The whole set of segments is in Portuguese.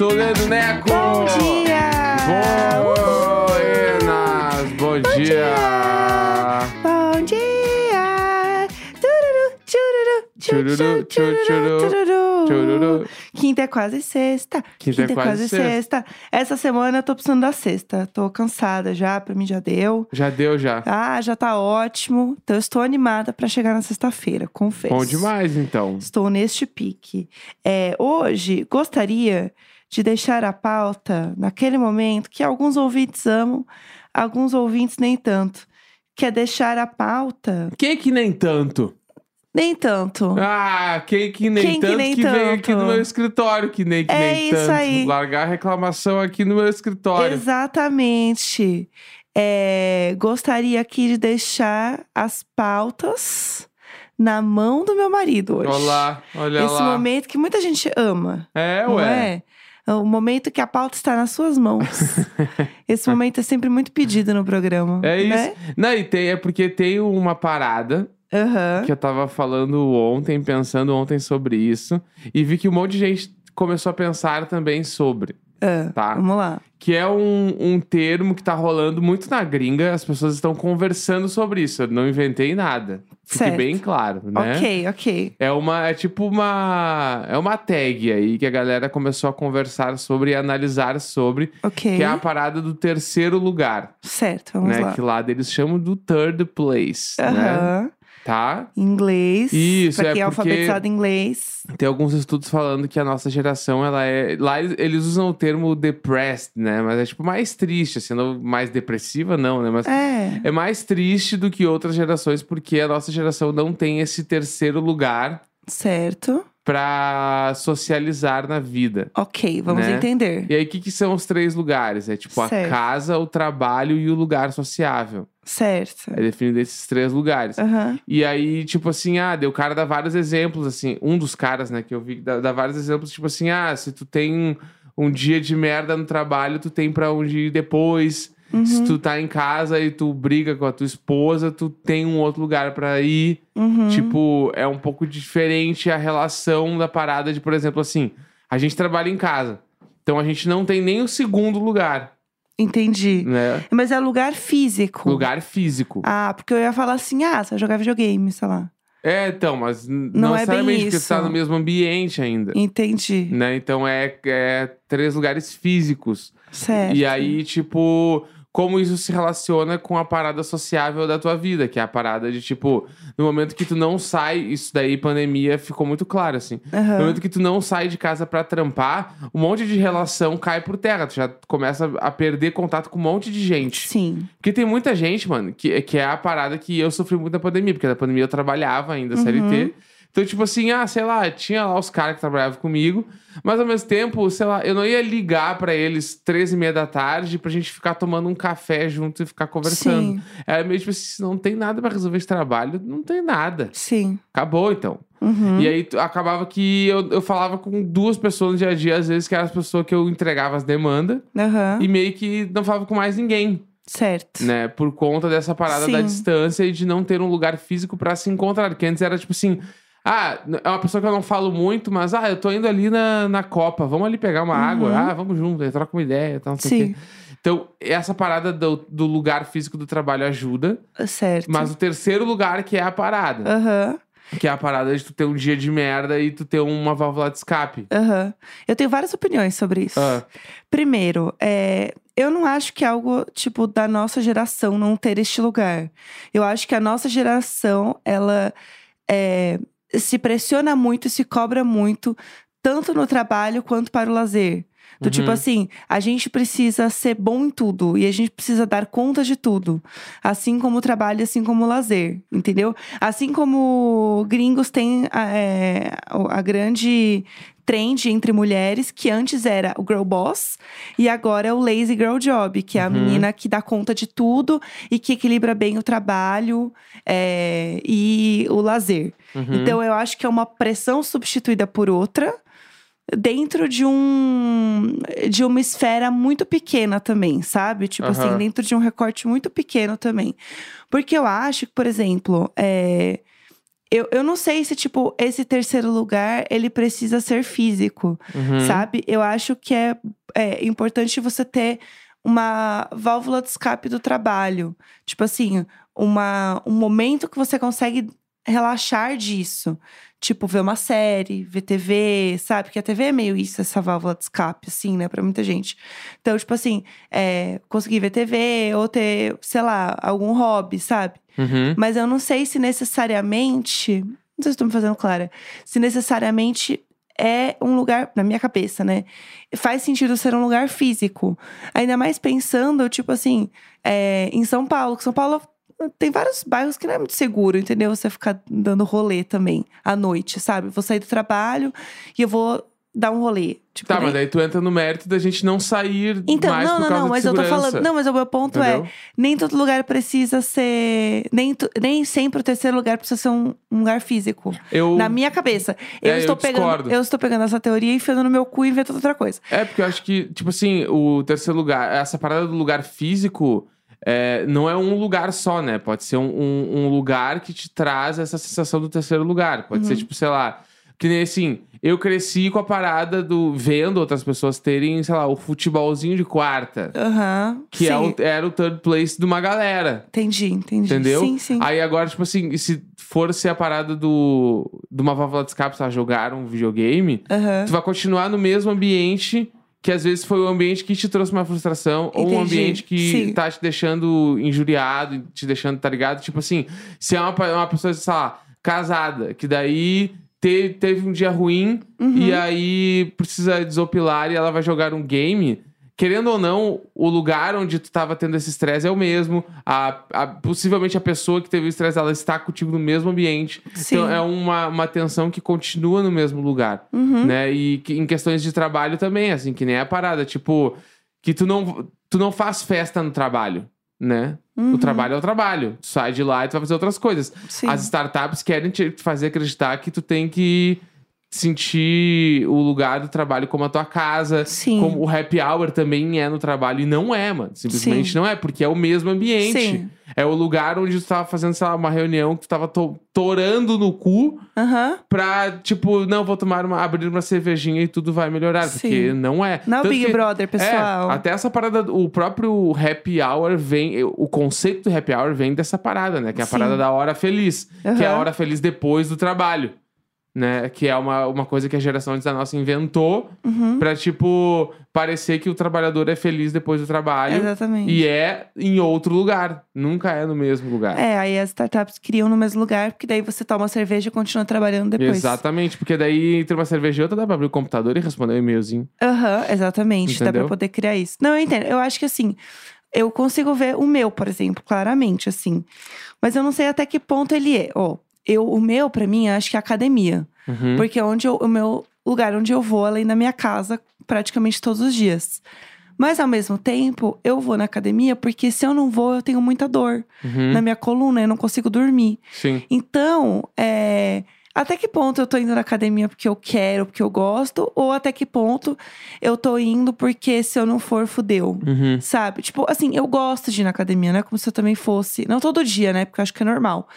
sou o Leandro Neco. Bom dia! Buenas, bom, dia. dia. Bom dia! Tururu, chururu, Chururu, chururu, chururu, chururu. Quinta é quase sexta. Quinta é quase sexta. Essa semana eu tô precisando da sexta. Tô cansada já, pra mim já deu. Já deu, já. Ah, já tá ótimo. Então eu estou animada pra chegar na sexta-feira, confesso. Bom demais, então. Estou neste pique. É, hoje, gostaria de deixar a pauta naquele momento que alguns ouvintes amam, alguns ouvintes nem tanto. Que é deixar a pauta Quem que nem tanto? nem tanto. Ah, quem que nem Quem que tanto nem que vem aqui tanto? no meu escritório, que nem que É nem isso tanto. aí. Largar a reclamação aqui no meu escritório. Exatamente. É, gostaria aqui de deixar as pautas na mão do meu marido hoje. Olá, olha Esse lá. momento que muita gente ama. É, ué. é? O momento que a pauta está nas suas mãos. Esse momento é sempre muito pedido no programa. É isso. Né? Não, e tem, é porque tem uma parada Aham. que eu tava falando ontem, pensando ontem sobre isso, e vi que um monte de gente começou a pensar também sobre, Ah, tá? Vamos lá. Que é um, um termo que tá rolando muito na gringa, as pessoas estão conversando sobre isso. Eu não inventei nada. Fique Certo. bem claro, né? Ok, ok. É uma, é tipo uma, é uma tag aí que a galera começou a conversar sobre e analisar sobre, Ok. que é a parada do terceiro lugar, Certo, vamos né? lá. Que lá eles chamam do third place, né? Tá? Inglês. Isso, pra é quem é alfabetizado em inglês. Tem alguns estudos falando que a nossa geração, ela é. Lá eles- usam o termo depressed, né? Mas é tipo mais triste, assim, não mais depressiva, não, né? Mas É. é mais triste do que outras gerações, porque a nossa geração não tem esse terceiro lugar Certo. pra socializar na vida. Ok, vamos Né? entender. E aí, o que, que são os três lugares? É tipo Certo. a casa, o trabalho e o lugar sociável. Certo. É definido esses três lugares. Aham. E aí, tipo assim, ah, deu cara dá vários exemplos, assim. Um dos caras, né, que eu vi, dá, dá vários exemplos, tipo assim, ah, se tu tem um, dia de merda no trabalho, tu tem pra onde ir depois. Uhum. Se tu tá em casa e tu briga com a tua esposa, tu tem um outro lugar pra ir. Uhum. Tipo, é um pouco diferente a relação da parada de, por exemplo, assim, a gente trabalha em casa. Então a gente não tem nem o segundo lugar, Entendi. né? Mas é lugar físico. Lugar físico. Ah, porque eu ia falar assim, ah, você vai jogar videogame, sei lá. É, então, mas Não não é bem necessariamente porque tá isso. no mesmo ambiente ainda. Entendi. né? Então é, é três lugares físicos. Certo. E aí, tipo, como isso se relaciona com a parada sociável da tua vida, que é a parada de, tipo, no momento que tu não sai, isso daí, pandemia, ficou muito claro, assim. Aham. No momento que tu não sai de casa pra trampar, um monte de relação cai por terra. Tu já começa a perder contato com um monte de gente. Sim. Porque tem muita gente, mano, que, que é a parada que eu sofri muito na pandemia, porque na pandemia eu trabalhava ainda, Uhum. CLT. Então, tipo assim, ah, sei lá, tinha lá os caras que trabalhavam comigo, mas ao mesmo tempo, sei lá, eu não ia ligar pra eles três e meia da tarde pra gente ficar tomando um café junto e ficar conversando. Sim. Era meio tipo assim, se não tem nada pra resolver esse trabalho, não tem nada. Sim. Acabou, então. Uhum. E aí acabava que eu, eu falava com duas pessoas no dia a dia, às vezes, que eram as pessoas que eu entregava as demandas, Aham. e meio que não falava com mais ninguém Certo. né? Por conta dessa parada da Sim. distância e de não ter um lugar físico pra se encontrar. Porque antes era tipo assim. Ah, é uma pessoa que eu não falo muito, mas ah, eu tô indo ali na, na Copa, vamos ali pegar uma água, ah, vamos junto, aí troca uma ideia, tal, não sei o Uhum. Sim. quê. Então, essa parada do, do lugar físico do trabalho ajuda, Certo. mas o terceiro lugar que é a parada, Aham. que é a parada de tu ter um dia de merda e tu ter uma válvula de escape. Aham. Eu tenho várias opiniões sobre isso. Ah, Primeiro, é, eu não acho que é algo, tipo, da nossa geração não ter este lugar. Eu acho que a nossa geração, ela é, se pressiona muito e se cobra muito, tanto no trabalho quanto para o lazer. Do tipo Uhum. assim, a gente precisa ser bom em tudo e a gente precisa dar conta de tudo. Assim como o trabalho, assim como o lazer, entendeu? Assim como gringos têm a, é, a grande trend entre mulheres, que antes era o girl boss e agora é o lazy girl job, que é a Uhum. menina que dá conta de tudo e que equilibra bem o trabalho é, e o lazer. uhum. Então eu acho que é uma pressão substituída por outra dentro de um de uma esfera muito pequena também, sabe? Tipo assim, Aham. dentro de um recorte muito pequeno também. Porque eu acho que, por exemplo, é, eu, eu não sei se, tipo, esse terceiro lugar, ele precisa ser físico, Uhum. sabe? Eu acho que é, é importante você ter uma válvula de escape do trabalho. Tipo assim, uma, um momento que você consegue relaxar disso. Tipo, ver uma série, ver TV, sabe? Porque a TV é meio isso, essa válvula de escape, assim, né? Pra muita gente. Então, tipo assim, é, conseguir ver TV ou ter, sei lá, algum hobby, sabe? Uhum. Mas eu não sei se necessariamente. Não sei se tô me fazendo clara. Se necessariamente é um lugar, na minha cabeça, né? Faz sentido ser um lugar físico. Ainda mais pensando, tipo assim, é, em São Paulo. Que São Paulo tem vários bairros que não é muito seguro, entendeu? Você ficar dando rolê também à noite, sabe? Vou sair do trabalho e eu vou dar um rolê. Tipo, Tá, nem- mas daí tu entra no mérito da gente não sair Então, mais não, por não, causa não, mas eu tô segurança. falando. Não, mas o meu ponto é: Entendeu? nem todo lugar precisa ser. Nem, tu- nem sempre o terceiro lugar precisa ser um, um lugar físico. Eu... Na minha cabeça. Eu, É, eu estou pegando, discordo. eu estou pegando essa teoria e enfiando no meu cu e inventando outra coisa. É, porque eu acho que, tipo assim, o terceiro lugar, essa parada do lugar físico é, não é um lugar só, né? Pode ser um, um- um lugar que te traz essa sensação do terceiro lugar. Pode Uhum. ser, tipo, sei lá, que nem assim, eu cresci com a parada do vendo outras pessoas terem, sei lá, o futebolzinho de quarta. Aham. Que sim. é o- era o third place de uma galera. Entendi, entendi. Entendeu? Sim, sim. Aí agora, tipo assim, se for ser a parada do, de uma válvula de escape, sei lá, jogar um videogame, Aham. tu vai continuar no mesmo ambiente que às vezes foi o ambiente que te trouxe uma frustração ou um Entendi. ambiente que Sim. tá te deixando injuriado, te deixando, tá ligado? Tipo assim, se é uma, uma pessoa, sei lá, casada, que daí te- teve um dia ruim Uhum. e aí precisa desopilar e ela vai jogar um game. Querendo ou não, o lugar onde tu tava tendo esse estresse é o mesmo. A, a- possivelmente a pessoa que teve o estresse, ela está contigo no mesmo ambiente. Sim. Então é uma, uma tensão que continua no mesmo lugar Uhum. né? E que, em questões de trabalho também, assim, que nem a parada. Tipo, que tu não, tu não faz festa no trabalho, né? Uhum. O trabalho é o trabalho. Tu sai de lá e tu vai fazer outras coisas. Sim. As startups querem te fazer acreditar que tu tem que sentir o lugar do trabalho como a tua casa. Sim. Como o happy hour também é no trabalho. E não é, mano. Simplesmente Sim. não é, porque é o mesmo ambiente. Sim. É o lugar onde tu tava fazendo, sei lá, uma reunião que tu tava to torando no cu Aham. pra, tipo, não, vou tomar uma, abrir uma cervejinha e tudo vai melhorar. Sim. Porque não é. Não é o Big que- Brother, pessoal. É, até essa parada, o próprio happy hour vem, o conceito do happy hour vem dessa parada, né? Que é a Sim. parada da hora feliz. Que é a hora feliz depois do trabalho. Né? Que é uma, uma coisa que a geração antes da nossa inventou Uhum. pra, tipo, parecer que o trabalhador é feliz depois do trabalho. Exatamente. E é em outro lugar. Nunca é no mesmo lugar. É, aí as startups criam no mesmo lugar, porque daí você toma cerveja e continua trabalhando depois. Exatamente, porque daí entre uma cerveja e outra dá pra abrir o computador e responder um e-mailzinho. Aham, exatamente. Dá Entendeu? pra poder criar isso. Não, eu entendo. Eu acho que assim, eu consigo ver o meu, por exemplo, claramente, assim. Mas eu não sei até que ponto ele é. Ó, eu, o meu, pra mim, acho que é academia. Uhum. Porque é onde eu- o meu lugar onde eu vou, além da minha casa, praticamente todos os dias. Mas ao mesmo tempo, eu vou na academia porque se eu não vou, eu tenho muita dor Uhum. na minha coluna, eu não consigo dormir. Sim. Então, é, até que ponto eu tô indo na academia porque eu quero, porque eu gosto, ou até que ponto eu tô indo porque se eu não for, fudeu. Uhum. Sabe? Tipo, assim, eu gosto de ir na academia, não é como se eu também fosse. Não todo dia, né? Porque eu acho que é normal.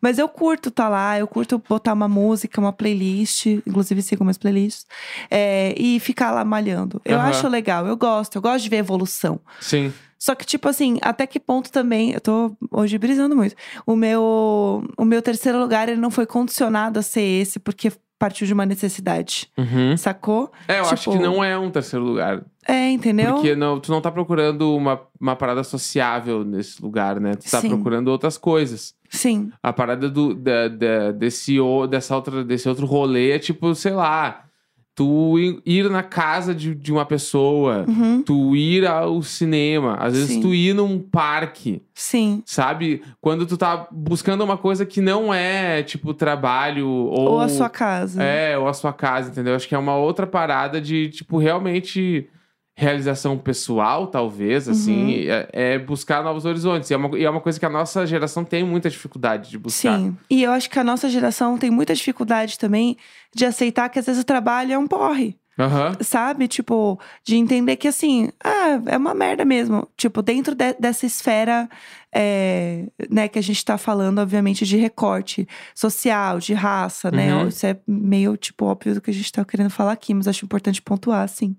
Mas eu curto tá lá, eu curto botar uma música, uma playlist, inclusive sigo minhas playlists, é, e ficar lá malhando. Eu Aham. acho legal, eu gosto, eu gosto de ver evolução. Sim. Só que, tipo assim, até que ponto também. Eu tô hoje brisando muito. O meu, o meu terceiro lugar, ele não foi condicionado a ser esse, porque partiu de uma necessidade. Uhum. Sacou? É, eu acho Tipo, que não é um terceiro lugar. É, entendeu? Porque não, tu não tá procurando uma, uma parada sociável nesse lugar, né? Tu tá Sim. procurando outras coisas. Sim. A parada do, da, da- desse, dessa outra, desse outro rolê é tipo, sei lá, tu ir- na casa de, de uma pessoa, Uhum. tu ir ao cinema, às vezes Sim. tu ir num parque. Sim. Sabe? Quando tu tá buscando uma coisa que não é, tipo, trabalho ou. Ou a sua casa. É, ou a sua casa, entendeu? Acho que é uma outra parada de, tipo, realmente realização pessoal, talvez, assim, Uhum. é, é buscar novos horizontes. E é, uma, e é uma coisa que a nossa geração tem muita dificuldade de buscar. Sim. E eu acho que a nossa geração tem muita dificuldade também de aceitar que às vezes o trabalho é um porre. Aham. Sabe? Tipo, de entender que assim, ah, é uma merda mesmo. Tipo, dentro de- dessa esfera é, né, que a gente tá falando, obviamente, de recorte social, de raça, né? Uhum. Isso é meio, tipo, óbvio do que a gente tá querendo falar aqui, mas acho importante pontuar, sim.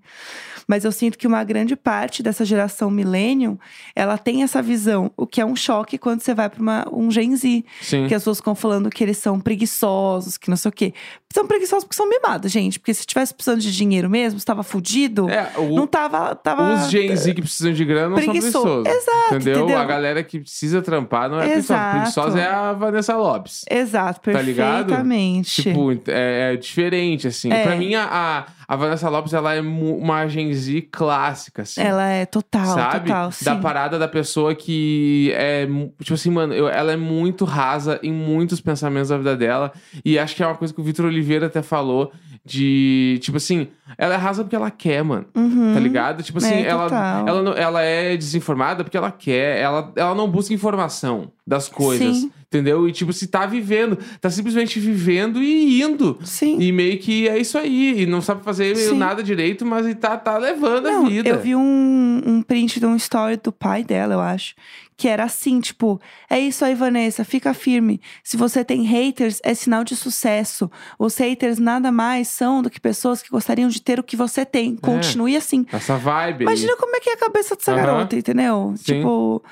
Mas eu sinto que uma grande parte dessa geração millennium, ela tem essa visão, o que é um choque quando você vai pra um Gen Z. Sim. Que as pessoas ficam falando que eles são preguiçosos, que não sei o quê. São preguiçosos porque são mimados, gente. Porque se tivesse precisando de dinheiro mesmo, se tava fudido, É, o- não tava. tava Os Gen Z que precisam de grana não preguiçoso. são preguiçosos. Exato, entendeu? entendeu? A galera que precisa trampar não é preguiçosa. Preguiçosa é a Vanessa Lopes. Exato, Tá ligado? perfeitamente. Tipo, é, é diferente, assim. É. Pra mim, a, a, Vanessa Lopes, ela é uma Gen Z clássica, assim. ela é total, sabe? total. Sim. Da parada da pessoa que é. Tipo assim, mano, eu- ela é muito rasa em muitos pensamentos da vida dela. E acho que é uma coisa que o Vitor Oliveira até falou. De. Tipo assim, ela é rasa porque ela quer, mano. Uhum. Tá ligado? Tipo assim, É, ela, ela, ela é desinformada porque ela quer. Ela, ela não busca informação das coisas. Sim. Entendeu? E tipo, se tá vivendo, tá simplesmente vivendo e indo. Sim. E meio que é isso aí. E não sabe fazer Sim. nada direito, mas e tá, tá levando a Não, vida. eu vi um, um print de um story do pai dela, eu acho. Que era assim, tipo, é isso aí, Vanessa, fica firme. Se você tem haters, é sinal de sucesso. Os haters nada mais são do que pessoas que gostariam de ter o que você tem. Continue assim. Essa vibe. aí. Imagina como é que é a cabeça dessa Aham. garota, entendeu? Sim. Tipo,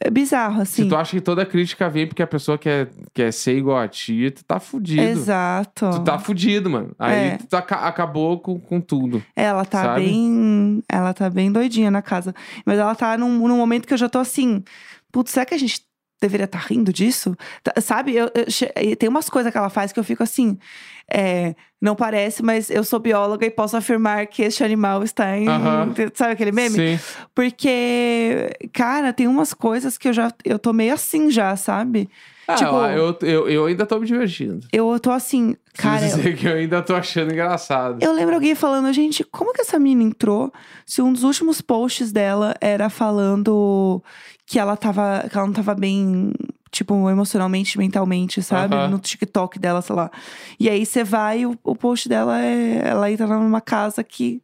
é bizarro, assim. Se tu acha que toda crítica vem porque a pessoa quer, quer ser igual a ti, tu tá fudido. Exato. Tu tá fudido, mano. Aí É. tu aca- acabou com, com tudo. Ela tá Sabe? bem. Ela tá bem doidinha na casa. Mas ela tá num, num momento que eu já tô assim. Putz, será que a gente deveria estar rindo disso? Tá- sabe, eu, eu tem umas coisas que ela faz que eu fico assim. é, não parece, mas eu sou bióloga e posso afirmar que este animal está em. Aham. Sabe aquele meme? Sim. Porque, cara, tem umas coisas que eu já. Eu tô meio assim já, sabe? Ah, Tipo- eu, eu, eu ainda tô me divertindo. Eu tô assim, cara. Preciso dizer que eu ainda tô achando engraçado. Eu lembro alguém falando, gente, como que essa menina entrou? Se um dos últimos posts dela era falando que ela tava, que ela não tava bem, tipo, emocionalmente, mentalmente, sabe? No TikTok dela, sei lá. E aí você vai, o, o post dela é. Ela entra numa casa que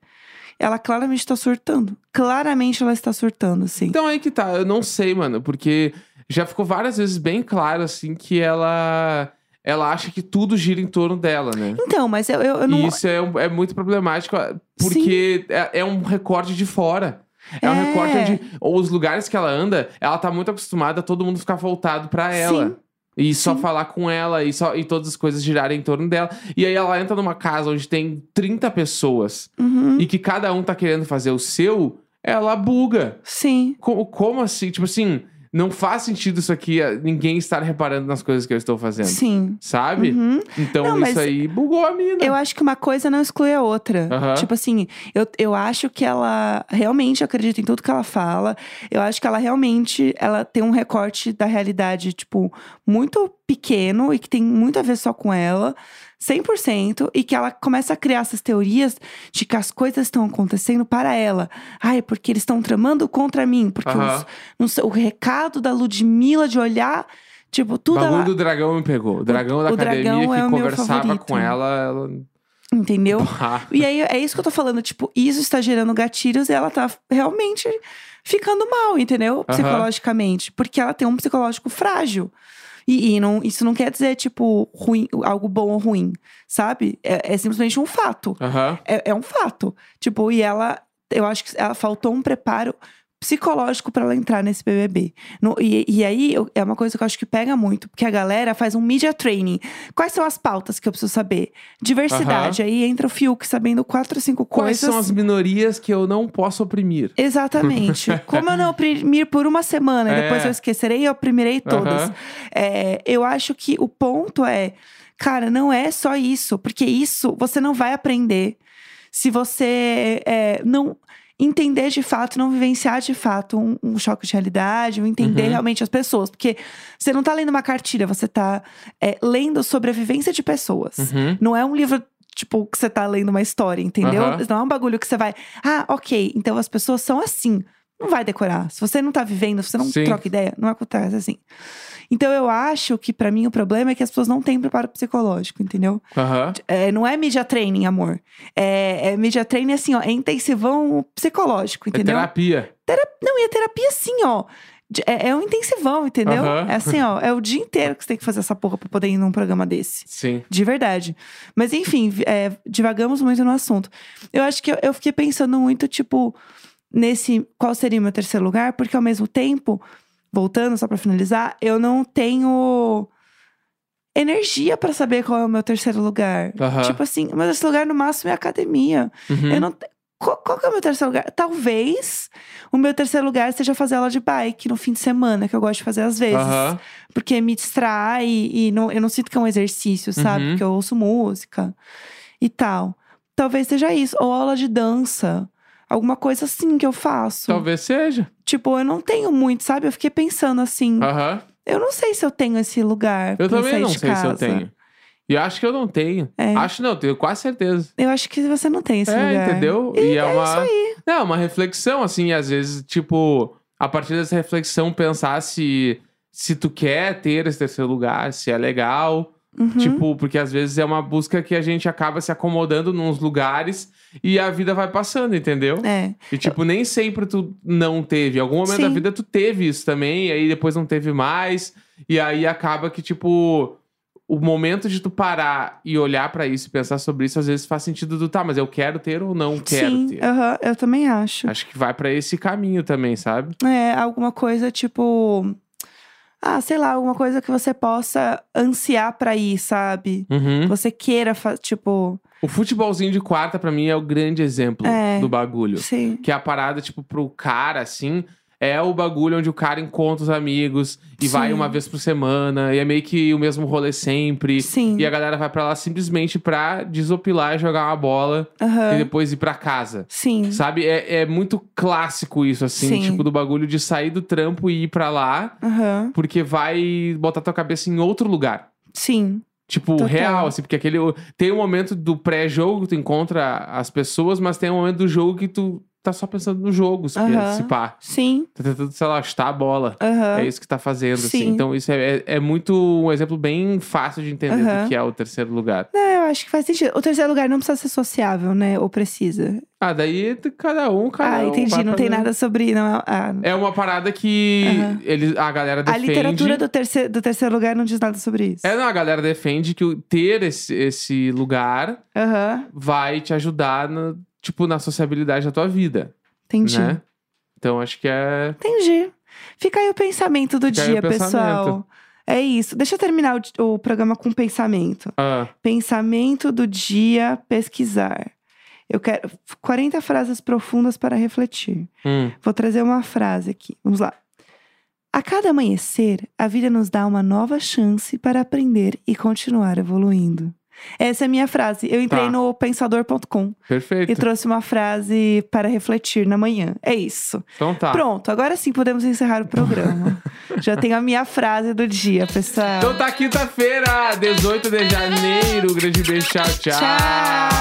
ela claramente tá surtando. Claramente ela está surtando, assim. Então aí que tá, eu não sei, mano, porque já ficou várias vezes bem claro, assim, que ela. Ela acha que tudo gira em torno dela, né? Então, mas eu, eu, eu não. E isso é, é muito problemático, porque é, é um recorte de fora. É, um É. recorte onde os lugares que ela anda, ela tá muito acostumada a todo mundo ficar voltado pra ela. Sim. E só Sim. falar com ela e, só, e todas as coisas girarem em torno dela. E aí ela entra numa casa onde tem 30 pessoas Uhum. e que cada um tá querendo fazer o seu, ela buga. Sim. Como, como assim? Tipo assim, não faz sentido isso aqui, eh, ninguém estar reparando nas coisas que eu estou fazendo. Sim. Sabe? Uhum. Então Não, isso aí bugou a mina. Eu acho que uma coisa não exclui a outra. Aham. Tipo assim, eu, eu acho que ela realmente acredita em tudo que ela fala. Eu acho que ela realmente ela tem um recorte da realidade, tipo, muito pequeno e que tem muito a ver só com ela. 100%, e que ela começa a criar essas teorias de que as coisas estão acontecendo para ela. Ai, porque eles estão tramando contra mim. Porque Aham. os- sei, o recado da Ludmilla de olhar, tipo, O tudo bagulho ela. do dragão me pegou. O dragão da o academia dragão é que o meu conversava com ela, ela. Entendeu? Pá. E aí, é isso que eu tô falando. Tipo, isso está gerando gatilhos e ela tá realmente ficando mal, entendeu? Psicologicamente. Porque ela tem um psicológico frágil. E, e não, isso não quer dizer, tipo, ruim, algo bom ou ruim, sabe? É, é simplesmente um fato. Aham. É, é um fato. Tipo, e ela, eu acho que ela faltou um preparo psicológico pra ela entrar nesse BBB. No- e, e aí, eu- é uma coisa que eu acho que pega muito, porque a galera faz um media training. Quais são as pautas que eu preciso saber? Diversidade. Aí entra o Fiuk sabendo quatro, cinco Quais coisas. são as minorias que eu não posso oprimir? Exatamente. Como eu não oprimir por uma semana e É. depois eu esquecerei, eu oprimirei todas. É, eu acho que o ponto é, cara, não é só isso, porque isso você não vai aprender se você é, não entender de fato, não vivenciar de fato um, um choque de realidade, um entender Uhum. realmente as pessoas. Porque você não tá lendo uma cartilha, você tá é, lendo sobre a vivência de pessoas. Uhum. Não é um livro, tipo, que você tá lendo uma história, entendeu? Aham. Não é um bagulho que você vai. Ah, ok, então as pessoas são assim. Não vai decorar. Se você não tá vivendo, se você não Sim. troca ideia, não acontece assim. Então eu acho que pra mim o problema é que as pessoas não têm preparo psicológico, entendeu? Aham. É, não é media training, amor. É, é media training assim, ó, é intensivão psicológico, É entendeu? terapia. Não, e a terapia assim, ó. É, é um intensivão, entendeu? Aham. É assim, ó. É o dia inteiro que você tem que fazer essa porra pra poder ir num programa desse. Sim. De verdade. Mas enfim, é, divagamos muito no assunto. Eu acho que eu, eu fiquei pensando muito, tipo, nesse qual seria o meu terceiro lugar, porque ao mesmo tempo, voltando só pra finalizar, eu não tenho energia pra saber qual é o meu terceiro lugar. Aham. Tipo assim, o meu terceiro lugar no máximo é academia. Uhum. Eu não. te- Qual, qual que é o meu terceiro lugar? Talvez o meu terceiro lugar seja fazer aula de bike no fim de semana, que eu gosto de fazer às vezes. Aham. Porque me distrai e não, eu não sinto que é um exercício, sabe? Uhum. Porque eu ouço música e tal. Talvez seja isso. Ou aula de dança. Alguma coisa assim que eu faço. Talvez seja. Tipo, eu não tenho muito, sabe? Eu fiquei pensando assim. Aham. Eu não sei se eu tenho esse lugar. Eu pra também sair não de sei se eu casa. tenho. E eu acho que eu não tenho. É. Acho não, tenho quase certeza. Eu acho que você não tem esse é, lugar. entendeu? E, é, é uma. isso aí. Não, uma reflexão, assim, às vezes, tipo, a partir dessa reflexão, pensar se, se tu quer ter esse terceiro lugar, se é legal. Uhum. Tipo, porque às vezes é uma busca que a gente acaba se acomodando nos lugares e a vida vai passando, entendeu? É. E, tipo, nem sempre tu não teve. Em algum momento da Sim. vida tu teve isso também, e aí depois não teve mais. E aí acaba que, tipo, o momento de tu parar e olhar pra isso e pensar sobre isso, às vezes faz sentido do tá, mas eu quero ter ou não quero Sim, ter. aham, eu também acho. Acho que vai pra esse caminho também, sabe? É, alguma coisa tipo. Ah, sei lá, alguma coisa que você possa ansiar pra ir, sabe? Uhum. Você queira, tipo. O futebolzinho de quarta, pra mim, é o grande exemplo É. do bagulho. Sim. Que é a parada, tipo, pro cara, assim, é o bagulho onde o cara encontra os amigos e Sim. vai uma vez por semana, e é meio que o mesmo rolê sempre. Sim. E a galera vai pra lá simplesmente pra desopilar e jogar uma bola Aham. e depois ir pra casa. Sim. Sabe? É, é muito clássico isso, assim, Sim. tipo, do bagulho de sair do trampo e ir pra lá, Aham. porque vai botar tua cabeça em outro lugar. Sim. Tipo, Total. real, assim, porque aquele. Tem um momento do pré-jogo que tu encontra as pessoas, mas tem um momento do jogo que tu tá só pensando no jogo, se, Aham. se pá. Sim. Tá tentando, sei lá, chutar a bola. É isso que tá fazendo, assim. Sim. Então, isso é, é, é muito um exemplo bem fácil de entender do que é o terceiro lugar. Não, eu acho que faz sentido. O terceiro lugar não precisa ser sociável, né? Ou precisa. Ah, daí cada um, cada ah, um. entendi. vai Não tem nada sobre. Não, ah, É uma parada que eles, a galera a defende. literatura do terceiro, do terceiro lugar não diz nada sobre isso. É, não, a galera defende que ter esse, esse lugar vai te ajudar, na, tipo, na sociabilidade da tua vida, Entendi. né? Então, acho que é... Entendi. Fica aí o pensamento do Fica dia, pensamento. pessoal. É isso. Deixa eu terminar o, o programa com pensamento. Ah, Pensamento do dia, pesquisar. Eu quero 40 frases profundas para refletir. hum, Vou trazer uma frase aqui. Vamos lá. A cada amanhecer, a vida nos dá uma nova chance para aprender e continuar evoluindo. Essa é a minha frase. Eu entrei Tá. no pensador.com perfeito. e trouxe uma frase para refletir na manhã. É isso. Então tá. Pronto, agora sim podemos encerrar o programa. Já tenho a minha frase do dia, pessoal. Então tá quinta-feira, 18 de janeiro. Grande beijo, tchau, tchau. Tchau!